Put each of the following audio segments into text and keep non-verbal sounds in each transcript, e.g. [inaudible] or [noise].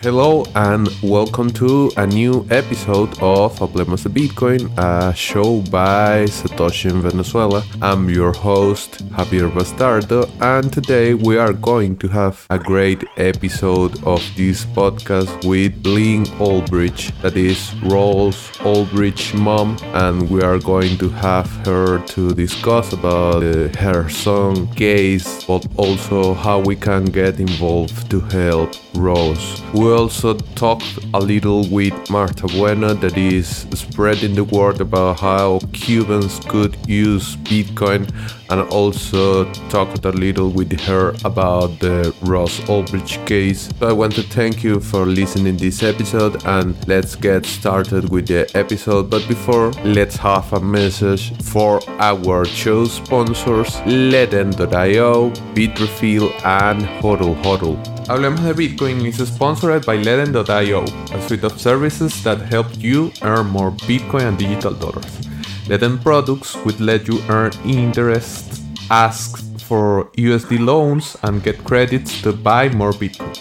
Hello and welcome to a new episode of Hablemos de Bitcoin, a show by Satoshi in Venezuela. I'm your host, Javier Bastardo, and today we are going to have a great episode of this podcast with Lynn Ulbricht, that is Ross Ulbricht's mom, and we are going to have her to discuss about uh, her son case, but also how we can get involved to help Rose. We also talked a little with Marta Bueno, that is spreading the word about how Cubans could use Bitcoin, and also talked a little with her about the Ross Ulbricht case. So I want to thank you for listening this episode, and let's get started with the episode. But before, let's have a message for our show sponsors, Ledn.io, Bitrefill, and Hodl Hodl. Hablemos de Bitcoin is sponsored by Ledn.io, a suite of services that help you earn more Bitcoin and digital dollars. Ledn products would let you earn interest, ask for USD loans, and get credits to buy more Bitcoin.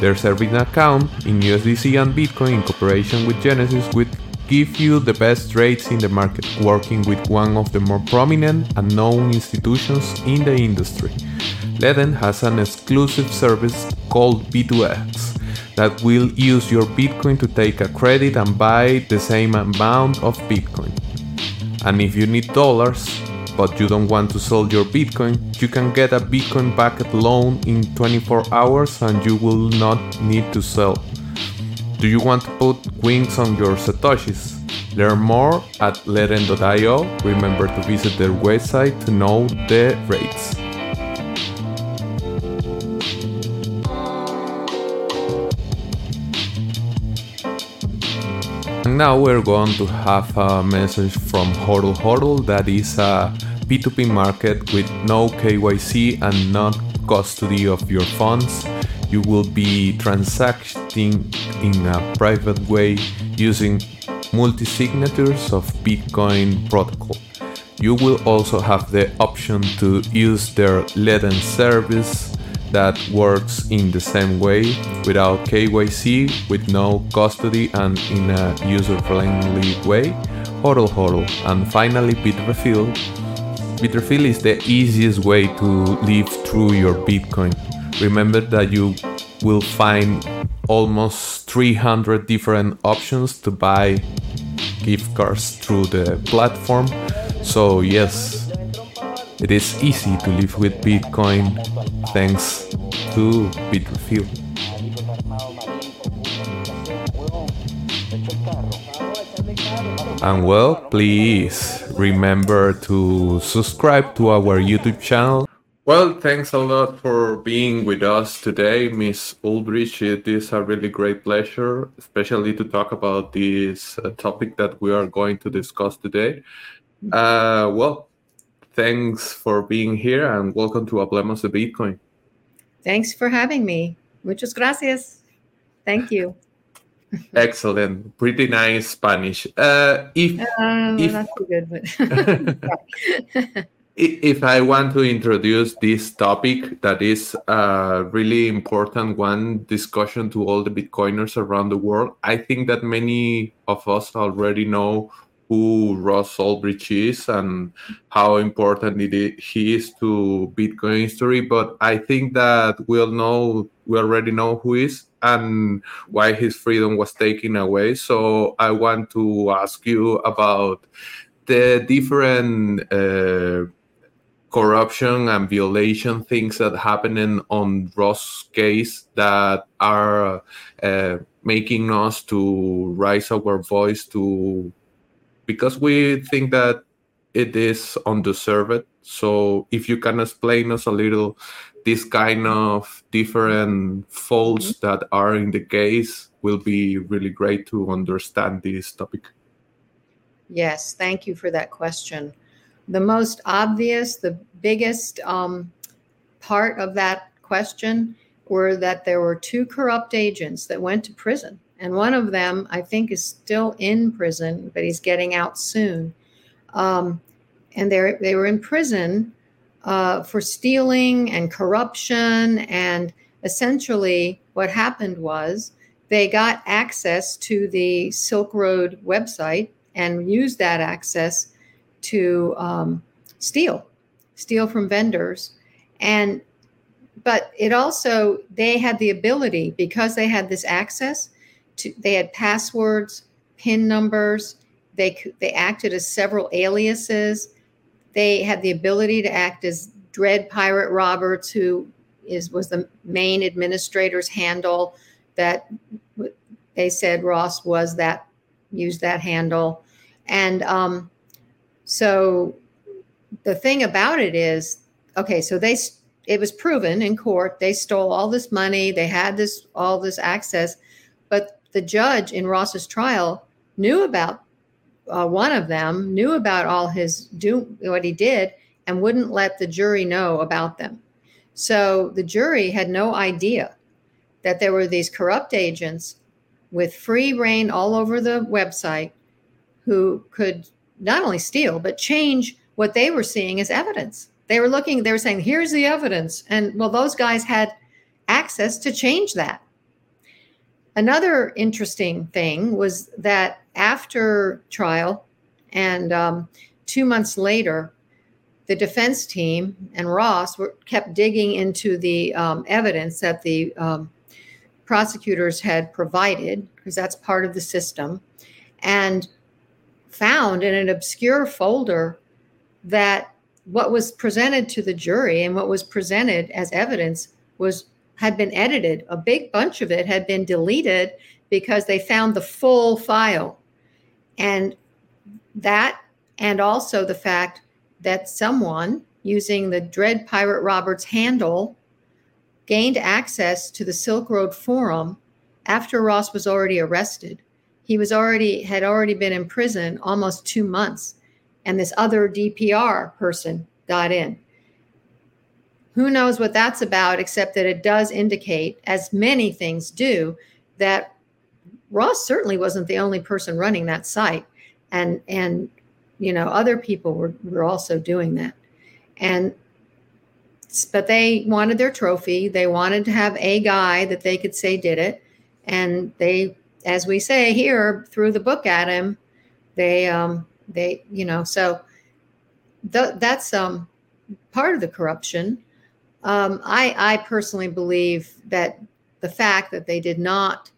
Their savings account in USDC and Bitcoin in cooperation with Genesis would give you the best rates in the market, working with one of the more prominent and known institutions in the industry. Ledn has an exclusive service called B2X that will use your Bitcoin to take a credit and buy the same amount of Bitcoin. And if you need dollars, but you don't want to sell your Bitcoin, you can get a Bitcoin backed loan in 24 hours and you will not need to sell. Do you want to put wings on your Satoshis? Learn more at ledn.io. Remember to visit their website to know the rates. Now we're going to have a message from Hodl Hodl that is a P2P market with no KYC and not custody of your funds. You will be transacting in a private way using multi signatures of Bitcoin protocol. You will also have the option to use their Leden service that works in the same way without KYC, with no custody, and in a user friendly way. Hodl Hodl. And finally, Bitrefill. Bitrefill is the easiest way to live through your Bitcoin. Remember that you will find almost 300 different options to buy gift cards through the platform. So, yes, it is easy to live with Bitcoin thanks to Bitrefill. And well, please remember to subscribe to our YouTube channel. Well, thanks a lot for being with us today, Miss Ulbricht. It is a really great pleasure, especially to talk about this uh, topic that we are going to discuss today. Uh, well, thanks for being here and welcome to Hablemos de Bitcoin. Thanks for having me. Muchas gracias. Thank you. [laughs] Excellent. Pretty nice Spanish. Uh, if, Uh, if not too good, but [laughs] [laughs] if I want to introduce this topic, that is a really important one discussion to all the Bitcoiners around the world, I think that many of us already know who Ross Ulbricht is and how important he is to Bitcoin history. But I think that we all know, we already know who is and why his freedom was taken away. So I want to ask you about the different uh, corruption and violation things that happening on Ross case that are uh, making us to raise our voice to because we think that it is undeserved. So if you can explain us a little this kind of different faults that are in the case will be really great to understand this topic. yes, thank you for that question. The most obvious, the biggest um, part of that question were that there were two corrupt agents that went to prison. And one of them, I think, is still in prison, but he's getting out soon. Um, and they they were in prison uh, for stealing and corruption. And essentially, what happened was they got access to the Silk Road website and used that access to um, steal, steal from vendors. And but it also they had the ability because they had this access to they had passwords, PIN numbers. They they acted as several aliases. They had the ability to act as Dread Pirate Roberts, who is was the main administrator's handle that they said Ross was that used that handle, and um, so the thing about it is okay. So they it was proven in court they stole all this money, they had this all this access, the judge in Ross's trial knew about uh, one of them, knew about all his do what he did, and wouldn't let the jury know about them. So the jury had no idea that there were these corrupt agents with free reign all over the website who could not only steal, but change what they were seeing as evidence. They were looking, they were saying, here's the evidence. And well, those guys had access to change that. Another interesting thing was that after trial and um, two months later, the defense team and Ross were kept digging into the um, evidence that the um, prosecutors had provided, because that's part of the system, and found in an obscure folder that what was presented to the jury and what was presented as evidence was had been edited. A big bunch of it had been deleted because they found the full file. And that, and also the fact that someone using the Dread Pirate Roberts handle gained access to the Silk Road Forum after Ross was already arrested. He was already had already been in prison almost 2 months and this other DPR person got in. Who knows what that's about except that it does indicate as many things do that Ross certainly wasn't the only person running that site. And and you know other people were, were also doing that. And but they wanted their trophy. They wanted to have a guy that they could say did it. And they as we say here threw the book at him. They um they you know so th- that's um part of the corruption um i i personally believe that the fact that they did not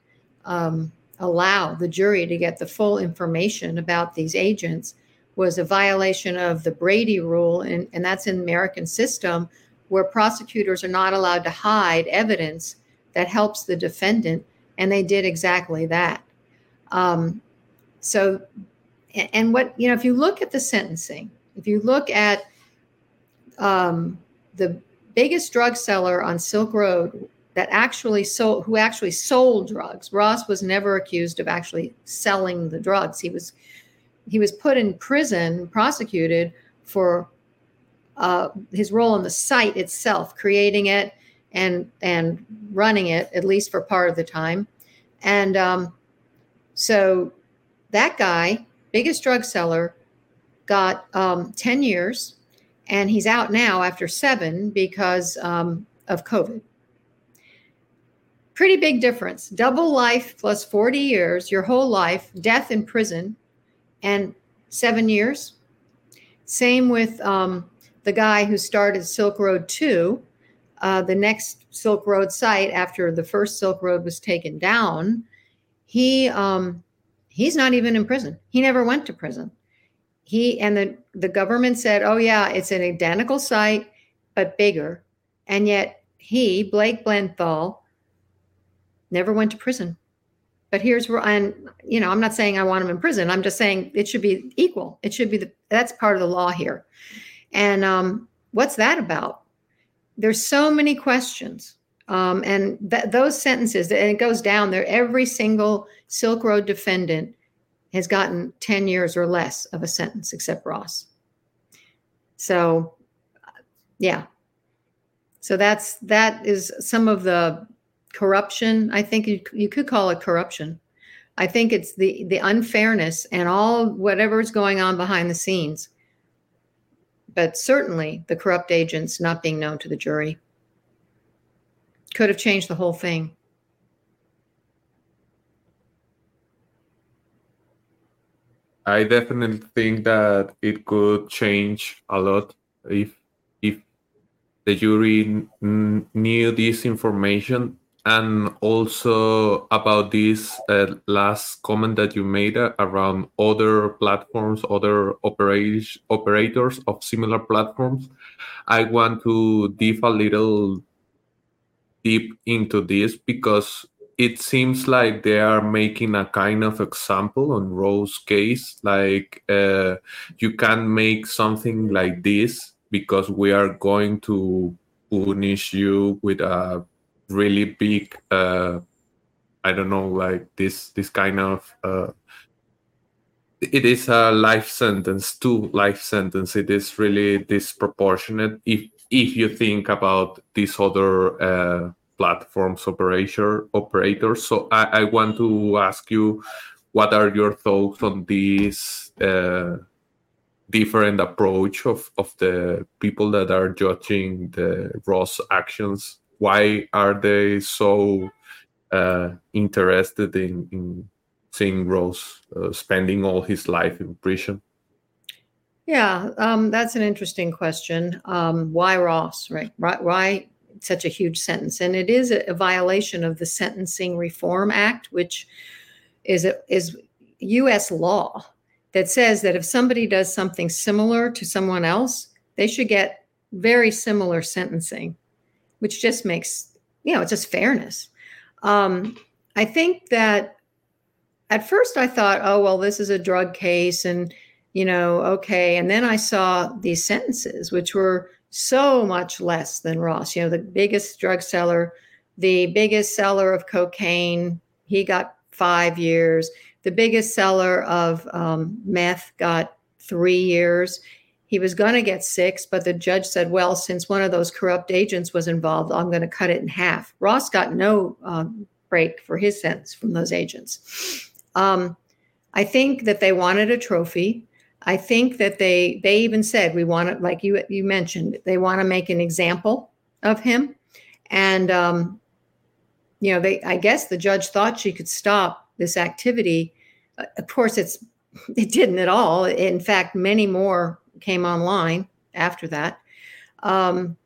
um, allow the jury to get the full information about these agents was a violation of the Brady rule, and, and that's in the American system where prosecutors are not allowed to hide evidence that helps the defendant, and they did exactly that. Um, so, and what, you know, if you look at the sentencing, if you look at um, the biggest drug seller on Silk Road that actually sold, who actually sold drugs, Ross was never accused of actually selling the drugs. He was he was put in prison, prosecuted for uh, his role in the site itself, creating it and and running it at least for part of the time. And um, so that guy, biggest drug seller, got um, ten years, and he's out now after seven because um, of COVID. Pretty big difference. Double life plus 40 years, your whole life, death in prison, and seven years. Same with um, the guy who started Silk Road 2, uh, the next Silk Road site after the first Silk Road was taken down. He um, he's not even in prison. He never went to prison. He and the the government said, "Oh yeah, it's an identical site but bigger," and yet he, Blake Benthall, never went to prison. But here's where, and you know, I'm not saying I want him in prison. I'm just saying it should be equal. It should be the that's part of the law here. And um, what's that about? There's so many questions. Um, and th- those sentences, and it goes down there. Every single Silk Road defendant has gotten 10 years or less of a sentence, except Ross. So, yeah. So that's that is some of the corruption. I think you, you could call it corruption. I think it's the the unfairness and all whatever's going on behind the scenes. But certainly the corrupt agents not being known to the jury could have changed the whole thing. I definitely think that it could change a lot if if the jury knew this information. And also about this uh, last comment that you made uh, around other platforms other operators operators of similar platforms. I want to dive a little deep into this because it seems like they are making a kind of example on Roe's case. Like uh, you can make something like this because we are going to punish you with a really big, uh, I don't know, like this this kind of. Uh, it is a life sentence, two life sentence. It is really disproportionate if if you think about these other uh, platforms operator operators. So I, I want to ask you, what are your thoughts on this uh, different approach of, of the people that are judging the Ross actions? Why are they so uh, interested in, in seeing Ross uh, spending all his life in prison? Yeah, um, that's an interesting question. Um, why Ross, right? Why such a huge sentence. And it is a, violation of the Sentencing Reform Act, which is a, is U.S. law that says that if somebody does something similar to someone else, they should get very similar sentencing, which just makes you know it's just fairness. Um, I think that at first I thought, oh well, this is a drug case, and you know, okay. And then I saw these sentences, which were so much less than Ross. You know, the biggest drug seller, the biggest seller of cocaine, he got five years. The biggest seller of um, meth got three years. He was going to get six, but the judge said, well, since one of those corrupt agents was involved, I'm going to cut it in half. Ross got no um, break for his sentence from those agents. Um, I think that they wanted a trophy. I think that they they even said we want to, like you you mentioned, they want to make an example of him, and um, you know they I guess the judge thought she could stop this activity. Uh, of course, it's [laughs] it didn't at all. In fact, many more came online after that. Um,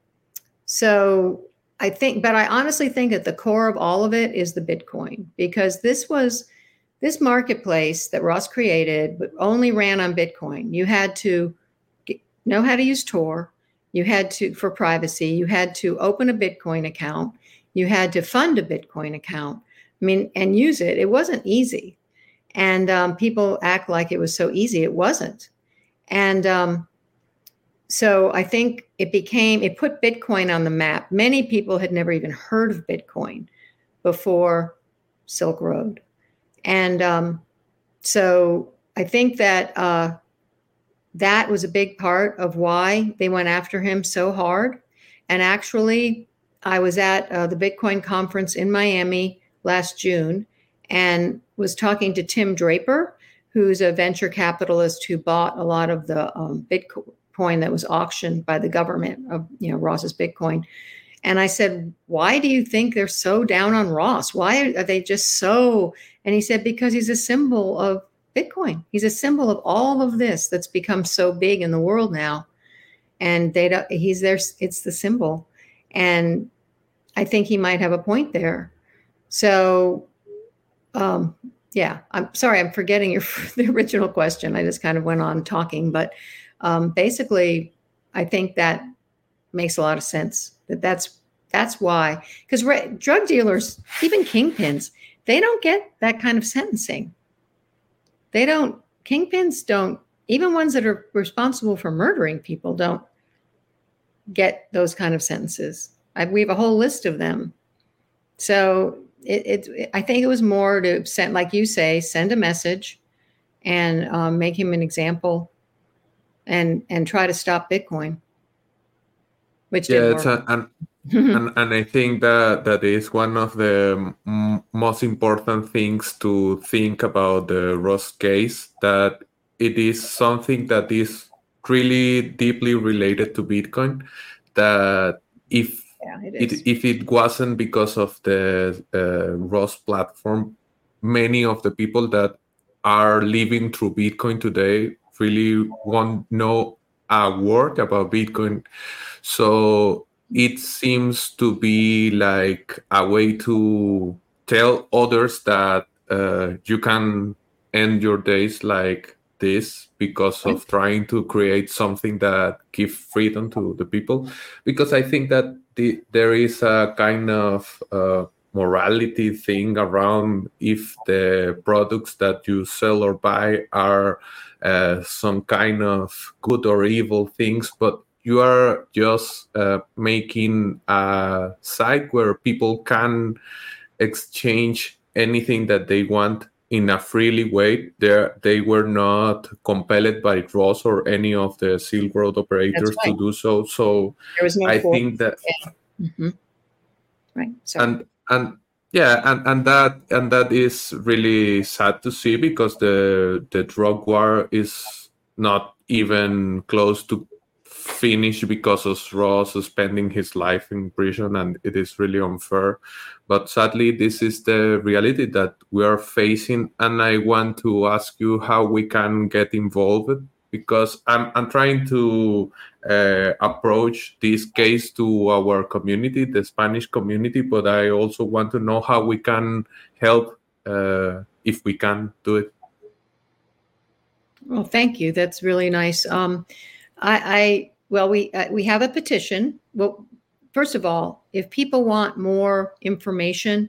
so I think, but I honestly think at the core of all of it is the Bitcoin because this was this marketplace that Ross created only ran on Bitcoin. You had to know how to use Tor. You had to, for privacy, you had to open a Bitcoin account. You had to fund a Bitcoin account. I mean, and use it. It wasn't easy. And um, people act like it was so easy. It wasn't. And um, so I think it became, it put Bitcoin on the map. Many people had never even heard of Bitcoin before Silk Road. And um, so I think that uh, that was a big part of why they went after him so hard. And actually, I was at uh, the Bitcoin conference in Miami last June and was talking to Tim Draper, who's a venture capitalist who bought a lot of the um, Bitcoin that was auctioned by the government of you know Ross's Bitcoin. And I said, Why do you think they're so down on Ross? Why are they just so? And he said, Because he's a symbol of Bitcoin. He's a symbol of all of this that's become so big in the world now. And they don't, he's there, it's the symbol. And I think he might have a point there. So, um, yeah, I'm sorry, I'm forgetting your [laughs] the original question. I just kind of went on talking, but um, basically, I think that makes a lot of sense. That that's that's why because re- drug dealers, even kingpins, they don't get that kind of sentencing. They don't. Kingpins don't. Even ones that are responsible for murdering people don't get those kind of sentences. I, we have a whole list of them. So it, it, I think it was more to send, like you say, send a message and um, make him an example and and try to stop Bitcoin which yeah, and, and and I think that that is one of the m- most important things to think about the Ross case. That it is something that is really deeply related to Bitcoin. That if yeah, it it, if it wasn't because of the uh, Ross platform, many of the people that are living through Bitcoin today really won't know a word about Bitcoin. So it seems to be like a way to tell others that uh, you can end your days like this because of trying to create something that give freedom to the people. Because i think that the, there is a kind of uh, morality thing around if the products that you sell or buy are uh, some kind of good or evil things but you are just uh, making a site where people can exchange anything that they want in a freely way. They they were not compelled by Ross or any of the Silk Road operators right. to do so. So no I think that yeah. mm-hmm. right. And and yeah, and, and that and that is really sad to see because the the drug war is not even close to finish because of Ross spending his life in prison, and it is really unfair. But sadly, this is the reality that we are facing, and I want to ask you how we can get involved because I'm I'm trying to uh, approach this case to our community, the Spanish community, but I also want to know how we can help uh, if we can do it. Well, thank you. That's really nice. Um, I well, we uh, we have a petition. Well, first of all, if people want more information,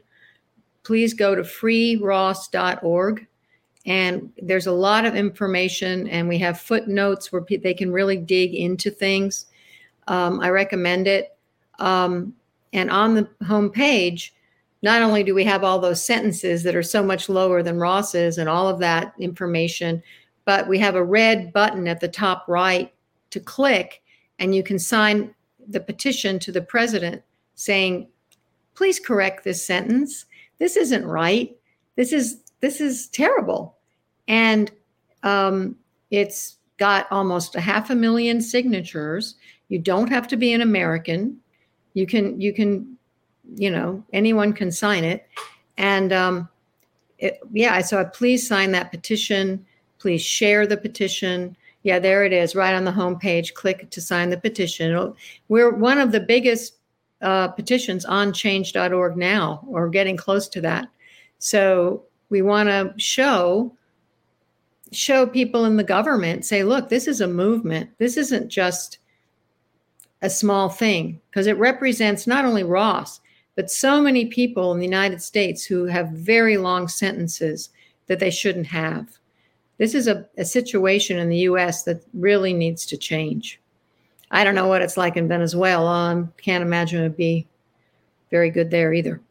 please go to freeross.org. And there's a lot of information, and we have footnotes where pe- they can really dig into things. Um, I recommend it. Um, and on the home page, not only do we have all those sentences that are so much lower than Ross's and all of that information, but we have a red button at the top right to click and you can sign the petition to the president saying, please correct this sentence. This isn't right. This is this is terrible. And um, it's got almost a half a million signatures. You don't have to be an American. You can you can, you know, anyone can sign it. And um, it, yeah, so please sign that petition. Please share the petition. Yeah, there it is, right on the homepage. Click to sign the petition. We're one of the biggest uh, petitions on change.org now, or getting close to that. So we want to show show people in the government say, look, this is a movement. This isn't just a small thing because it represents not only Ross, but so many people in the United States who have very long sentences that they shouldn't have this is a, a situation in the US that really needs to change. I don't know what it's like in Venezuela. I can't imagine it'd be very good there either.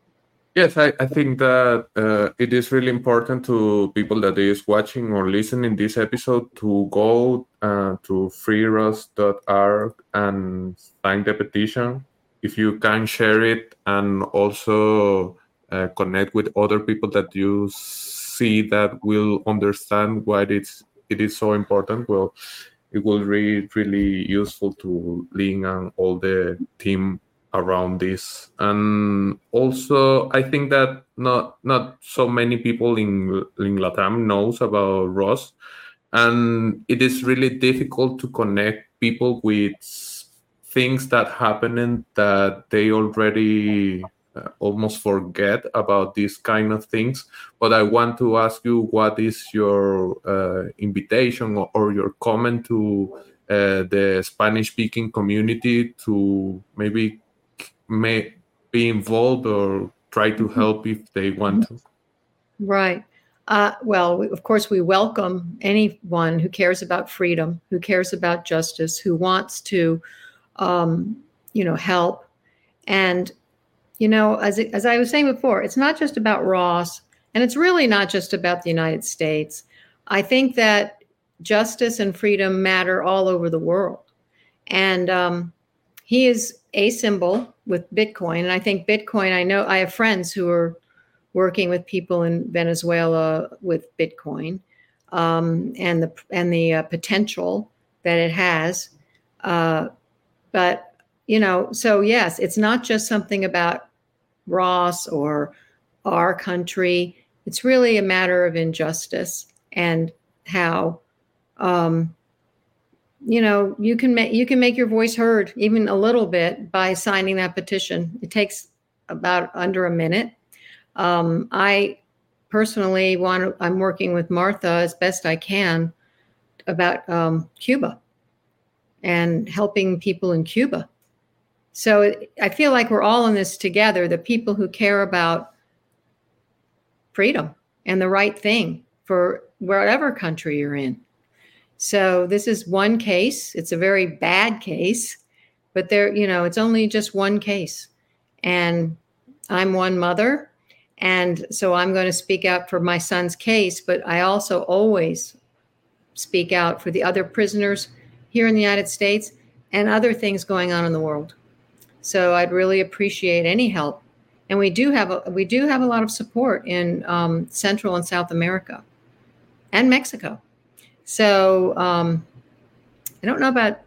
Yes, I, I think that uh, it is really important to people that is watching or listening this episode to go uh, to freeross.org and sign the petition. If you can share it and also uh, connect with other people that you see that will understand why it's it is so important well it will be really useful to link and all the team around this. And also i think that not not so many people in in latam knows about ross. And it is really difficult to connect people with things that happen and that they already uh, almost forget about these kind of things. But I want to ask you, what is your uh, invitation or, or, your comment to uh, the Spanish-speaking community to maybe may be involved or try to mm-hmm. help if they want to? Right. Uh, well, of course, we welcome anyone who cares about freedom, who cares about justice, who wants to, um, you know, help. And you know, as, as I was saying before, it's not just about Ross, and it's really not just about the United States. I think that justice and freedom matter all over the world. And um, he is a symbol with Bitcoin. And I think Bitcoin, I know I have friends who are working with people in Venezuela with Bitcoin um, and the and the uh, potential that it has. Uh, but you know, so yes, it's not just something about Ross or our country. It's really a matter of injustice. and how um, you know you can make you can make your voice heard even a little bit by signing that petition it takes about under a minute um, i personally want to, i'm working with martha as best i can about um, cuba and helping people in cuba so i feel like we're all in this together the people who care about freedom and the right thing for whatever country you're in so this is one case. It's a very bad case, but there, you know, it's only just one case. And I'm one mother. And so I'm going to speak out for my son's case, but I also always speak out for the other prisoners here in the United States and other things going on in the world. So I'd really appreciate any help. And we do have a, we do have a lot of support in um, Central and South America and Mexico. So um, I don't know about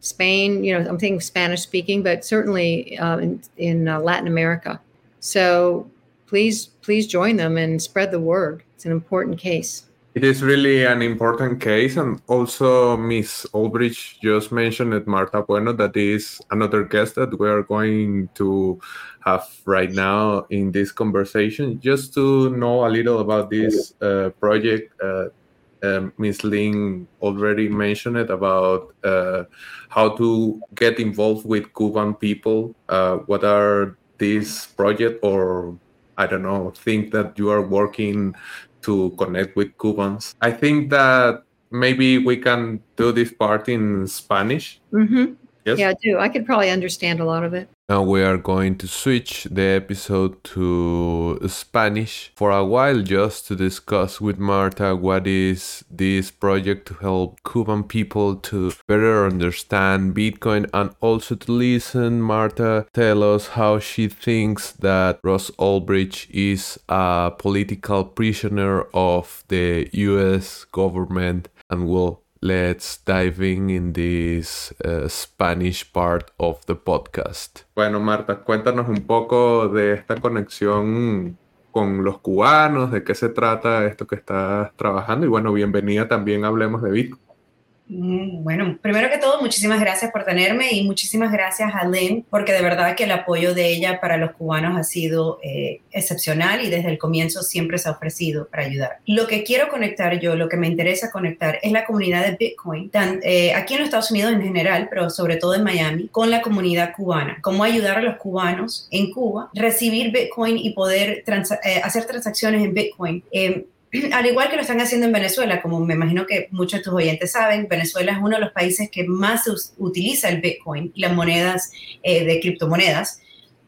Spain. You know, I'm thinking Spanish speaking, but certainly uh, in, in uh, Latin America. So please, please join them and spread the word. It's an important case. It is really an important case, and also Miss Ulbricht just mentioned it, Marta Bueno, that is another guest that we are going to have right now in this conversation, just to know a little about this uh, project. Uh, um, Ms. Lynn already mentioned it about uh, how to get involved with Cuban people. Uh, what are these projects, or I don't know, think that you are working to connect with Cubans? I think that maybe we can do this part in Spanish. Mm-hmm. Yes? Yeah, I do. I could probably understand a lot of it. Now we are going to switch the episode to Spanish for a while just to discuss with Marta what is this project to help Cuban people to better understand Bitcoin and also to listen Marta tell us how she thinks that Ross Ulbricht is a political prisoner of the US government and will let's dive in in this uh, Spanish part of the podcast. Bueno, Marta, cuéntanos un poco de esta conexión con los cubanos, de qué se trata esto que estás trabajando y bueno, bienvenida también Hablemos de Bitcoin. Mm, bueno, primero que todo, muchísimas gracias por tenerme y muchísimas gracias a Lynn, porque de verdad que el apoyo de ella para los cubanos ha sido eh, excepcional y desde el comienzo siempre se ha ofrecido para ayudar. Lo que quiero conectar yo, lo que me interesa conectar es la comunidad de Bitcoin, eh, aquí en los Estados Unidos en general, pero sobre todo en Miami, con la comunidad cubana. Cómo ayudar a los cubanos en Cuba, recibir Bitcoin y poder eh, hacer transacciones en Bitcoin [clears throat] al igual que lo están haciendo en Venezuela, como me imagino que muchos de tus oyentes saben, Venezuela es uno de los países que más utiliza el Bitcoin y las monedas eh, de criptomonedas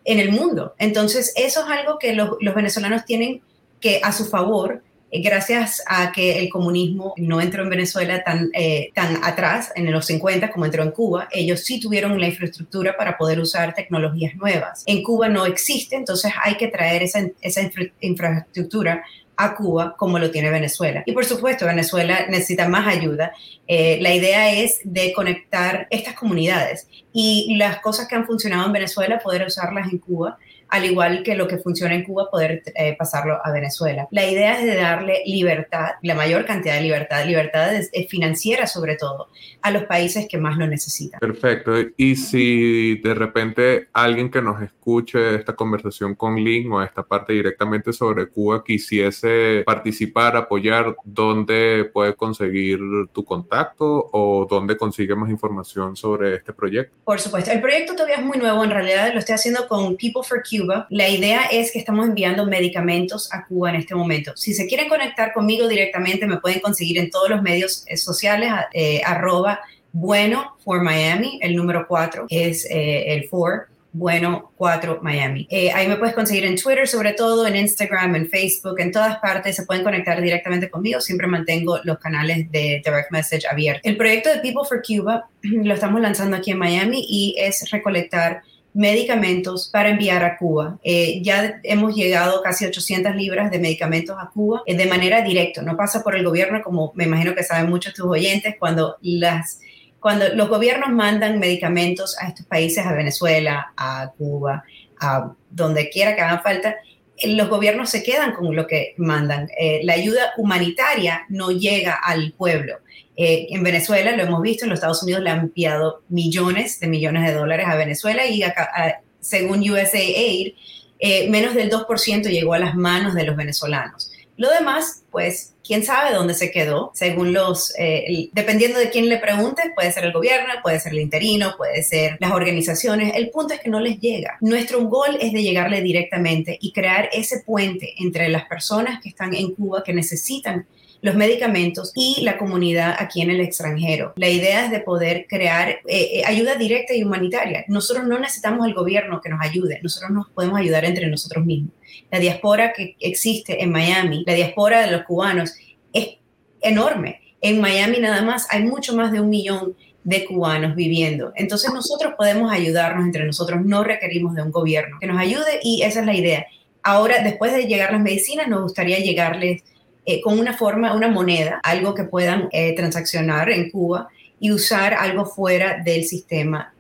en el mundo. Entonces, eso es algo que los, venezolanos tienen que a su favor, eh, gracias a que el comunismo no entró en Venezuela tan, eh, tan atrás, en los 50, como entró en Cuba, ellos sí tuvieron la infraestructura para poder usar tecnologías nuevas. En Cuba no existe, entonces hay que traer esa, esa infraestructura a Cuba como lo tiene Venezuela. Y por supuesto, Venezuela necesita más ayuda. Eh, la idea es de conectar estas comunidades y las cosas que han funcionado en Venezuela, poder usarlas en Cuba al igual que lo que funciona en Cuba, poder eh, pasarlo a Venezuela. La idea es de darle libertad, la mayor cantidad de libertad, libertad financiera sobre todo, a los países que más lo necesitan. Perfecto. Y si de repente alguien que nos escuche esta conversación con Link o esta parte directamente sobre Cuba quisiese participar, apoyar, ¿dónde puede conseguir tu contacto o dónde consigue más información sobre este proyecto? Por supuesto. El proyecto todavía es muy nuevo. En realidad lo estoy haciendo con People for Cuba la idea es que estamos enviando medicamentos a Cuba en este momento. Si se quieren conectar conmigo directamente, me pueden conseguir en todos los medios eh, sociales, eh, arroba bueno for Miami, el número 4 es eh, el for bueno 4 Miami. ahí me puedes conseguir en Twitter, sobre todo en Instagram, en Facebook, en todas partes. Se pueden conectar directamente conmigo. Siempre mantengo los canales de direct message abiertos. El proyecto de People for Cuba [clears throat] lo estamos lanzando aquí en Miami y es recolectar medicamentos para enviar a Cuba. Eh, ya hemos llegado casi 800 libras de medicamentos a Cuba eh, de manera directa, no pasa por el gobierno, como me imagino que saben muchos tus oyentes, cuando, los gobiernos mandan medicamentos a estos países, a Venezuela, a Cuba, a donde quiera que hagan falta, los gobiernos se quedan con lo que mandan. Eh, la ayuda humanitaria no llega al pueblo. Eh, en Venezuela, lo hemos visto, en los Estados Unidos le han enviado millones de millones de dólares a Venezuela y según USAID, eh, menos del 2% llegó a las manos de los venezolanos. Lo demás, pues, quién sabe dónde se quedó, según los, eh, dependiendo de quién le pregunte, puede ser el gobierno, puede ser el interino, puede ser las organizaciones. El punto es que no les llega. Nuestro gol es de llegarle directamente y crear ese puente entre las personas que están en Cuba que necesitan los medicamentos y la comunidad aquí en el extranjero. La idea es de poder crear eh, eh, ayuda directa y humanitaria. Nosotros no necesitamos el gobierno que nos ayude, nosotros nos podemos ayudar entre nosotros mismos. La diáspora que existe en Miami, la diáspora de los cubanos, es enorme. En Miami nada más hay mucho más de un millón de cubanos viviendo. Entonces nosotros podemos ayudarnos entre nosotros, no requerimos de un gobierno que nos ayude y esa es la idea. Ahora, después de llegar las medicinas, nos gustaría llegarles eh, con una forma, una moneda, algo que puedan eh, transaccionar en Cuba y usar algo fuera del sistema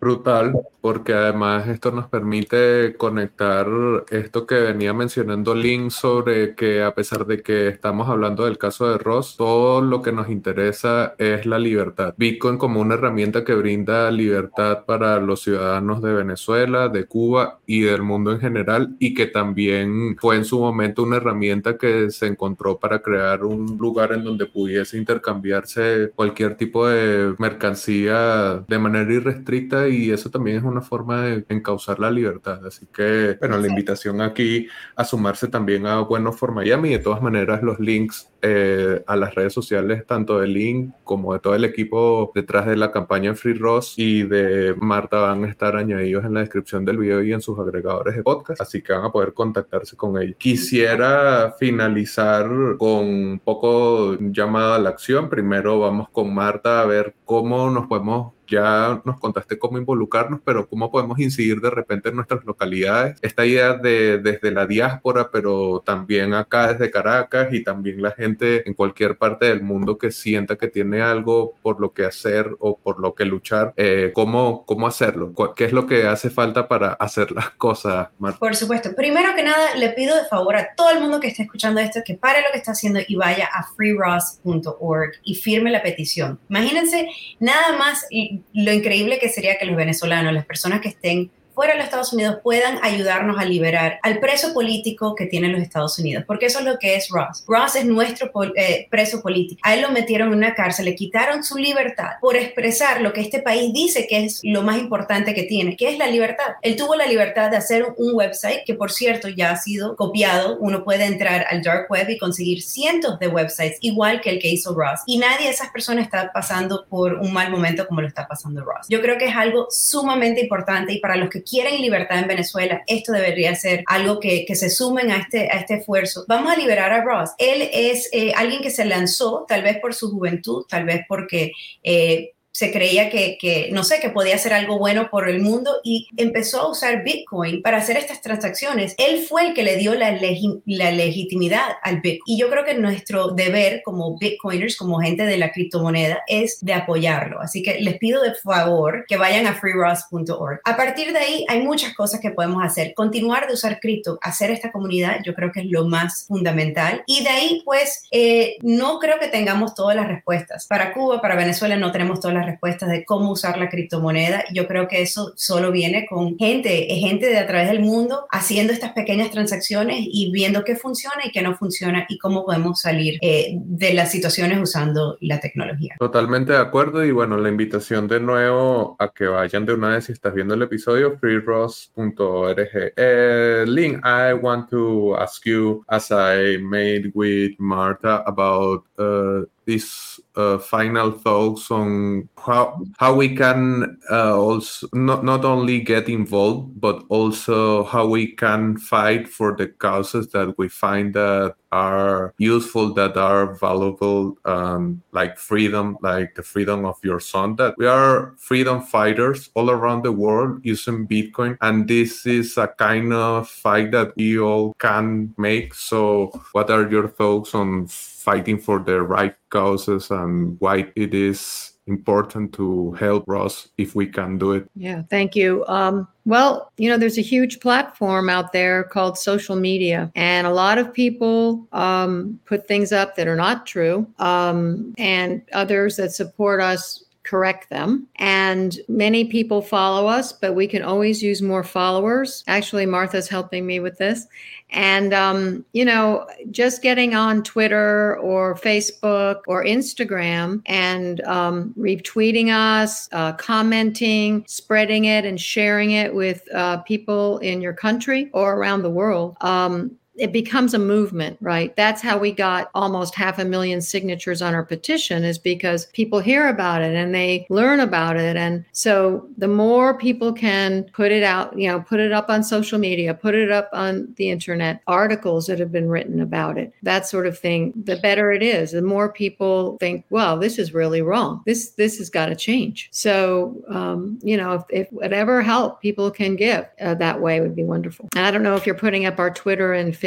Brutal, porque además esto nos permite conectar esto que venía mencionando Link sobre que a pesar de que estamos hablando del caso de Ross, todo lo que nos interesa es la libertad. Bitcoin como una herramienta que brinda libertad para los ciudadanos de Venezuela, de Cuba y del mundo en general y que también fue en su momento una herramienta que se encontró para crear un lugar en donde pudiese intercambiarse cualquier tipo de mercancía de manera irrestricta y eso también es una forma de encauzar la libertad. Así que, bueno, la invitación aquí a sumarse también a Buenos for Miami. De todas maneras, los links eh, a las redes sociales, tanto de Link como de todo el equipo detrás de la campaña Free Ross y de Marta van a estar añadidos en la descripción del video y en sus agregadores de podcast, así que van a poder contactarse con ellos. Quisiera finalizar con un poco llamada a la acción. Primero vamos con Marta a ver cómo nos podemos ya nos contaste cómo involucrarnos, pero cómo podemos incidir de repente en nuestras localidades. Esta idea de desde la diáspora, pero también acá desde Caracas y también la gente en cualquier parte del mundo que sienta que tiene algo por lo que hacer o por lo que luchar, eh, ¿cómo, ¿cómo hacerlo? ¿Qué es lo que hace falta para hacer las cosas, Marta? Por supuesto. Primero que nada, le pido de favor a todo el mundo que esté escuchando esto que pare lo que está haciendo y vaya a freeross.org y firme la petición. Imagínense nada más lo increíble que sería que los venezolanos, las personas que estén fuera de los Estados Unidos puedan ayudarnos a liberar al preso político que tienen los Estados Unidos, porque eso es lo que es Ross. Ross es nuestro eh, preso político. A él lo metieron en una cárcel, le quitaron su libertad por expresar lo que este país dice que es lo más importante que tiene, que es la libertad. Él tuvo la libertad de hacer un website que, por cierto, ya ha sido copiado. Uno puede entrar al dark web y conseguir cientos de websites, igual que el que hizo Ross. Y nadie de esas personas está pasando por un mal momento como lo está pasando Ross. Yo creo que es algo sumamente importante y para los que quieren libertad en Venezuela, esto debería ser algo que, que se sumen a este, a este esfuerzo. Vamos a liberar a Ross. Él es eh, alguien que se lanzó, tal vez por su juventud, tal vez porque eh, se creía que, que, no sé, que podía hacer algo bueno por el mundo y empezó a usar Bitcoin para hacer estas transacciones. Él fue el que le dio la, la legitimidad al Bitcoin. Y yo creo que nuestro deber como Bitcoiners, como gente de la criptomoneda, es de apoyarlo. Así que les pido de favor que vayan a freeross.org. A partir de ahí hay muchas cosas que podemos hacer. Continuar de usar cripto, hacer esta comunidad, yo creo que es lo más fundamental. Y de ahí, pues, eh, no creo que tengamos todas las respuestas. Para Cuba, para Venezuela, no tenemos todas las respuestas de cómo usar la criptomoneda. Yo creo que eso solo viene con gente, gente de a través del mundo haciendo estas pequeñas transacciones y viendo qué funciona y qué no funciona y cómo podemos salir eh, de las situaciones usando la tecnología. Totalmente de acuerdo y bueno, la invitación de nuevo a que vayan de una vez si estás viendo el episodio, freeross.org. Eh, Link, I want to ask you, as I made with Marta about uh, these uh, final thoughts on how how we can uh, also not not only get involved but also how we can fight for the causes that we find that are useful that are valuable um, like freedom like the freedom of your son that we are freedom fighters all around the world using bitcoin. And this is a kind of fight that we all can make. So what are your thoughts on fighting for the right causes and why it is important to help us if we can do it. Yeah, thank you. Um, well, you know, there's a huge platform out there called social media, and a lot of people um, put things up that are not true, um, and others that support us correct them. And many people follow us, but we can always use more followers. Actually, Martha's helping me with this. And, um, you know, just getting on Twitter or Facebook or Instagram and um, retweeting us, uh, commenting, spreading it, and sharing it with uh, people in your country or around the world. Um, it becomes a movement, right? That's how we got almost half a million signatures on our petition is because people hear about it and they learn about it. And so the more people can put it out, you know, put it up on social media, put it up on the internet, articles that have been written about it, that sort of thing, the better it is. The more people think, well, this is really wrong. This this has got to change. So, um, you know, if, if, whatever help people can give uh, that way would be wonderful. And I don't know if you're putting up our Twitter and Facebook,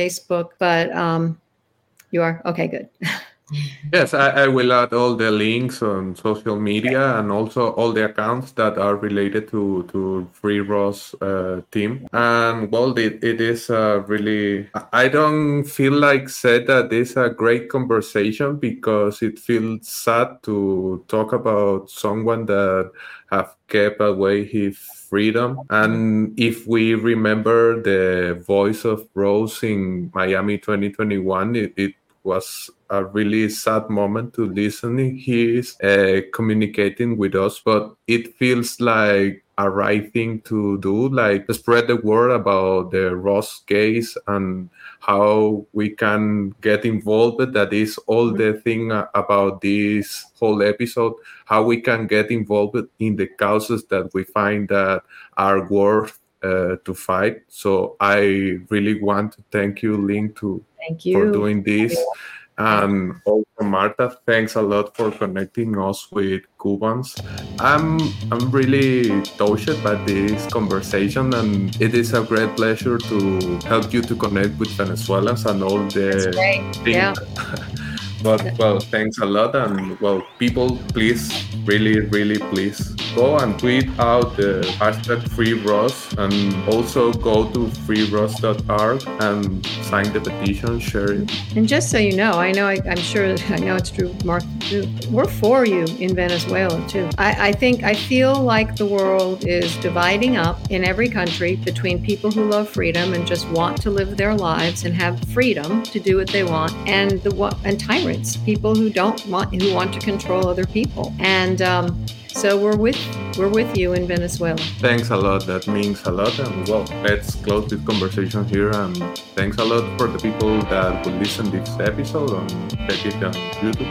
but um, you are okay. Good. [laughs] yes, I, I, will add all the links on social media and also all the accounts that are related to to Free Ross uh, team. And well, it, it is uh, really. I don't feel like said that it's a great conversation because it feels sad to talk about someone that have kept away his freedom. And if we remember the voice of Ross in Miami 2021, it, it was a really sad moment to listen. He is uh, communicating with us, but it feels like a right thing to do, like spread the word about the Ross case and how we can get involved. That is all the thing about this whole episode, how we can get involved in the causes that we find that are worth uh, to fight. So I really want to thank you, Lyn, to thank you for doing this. Um, oh, and also, Martha, thanks a lot for connecting us with Cubans. I'm I'm really touched by this conversation, and it is a great pleasure to help you to connect with Venezuelans and all the things. Yeah. [laughs] but well, thanks a lot, and well, people, please, really, really, please go and tweet out the hashtag FreeRoss and also go to freeross.org and sign the petition, share it. And just so you know, I know, I, am sure, I know it's true, Mark, too. We're for you in Venezuela, too. I, I think, I feel like the world is dividing up in every country between people who love freedom and just want to live their lives and have freedom to do what they want and the and tyrants, people who don't want, who want to control other people. And, um, so we're with we're with you in Venezuela. Thanks a lot. That means a lot. And well, let's close this conversation here. And thanks a lot for the people that will listen this episode and check on YouTube.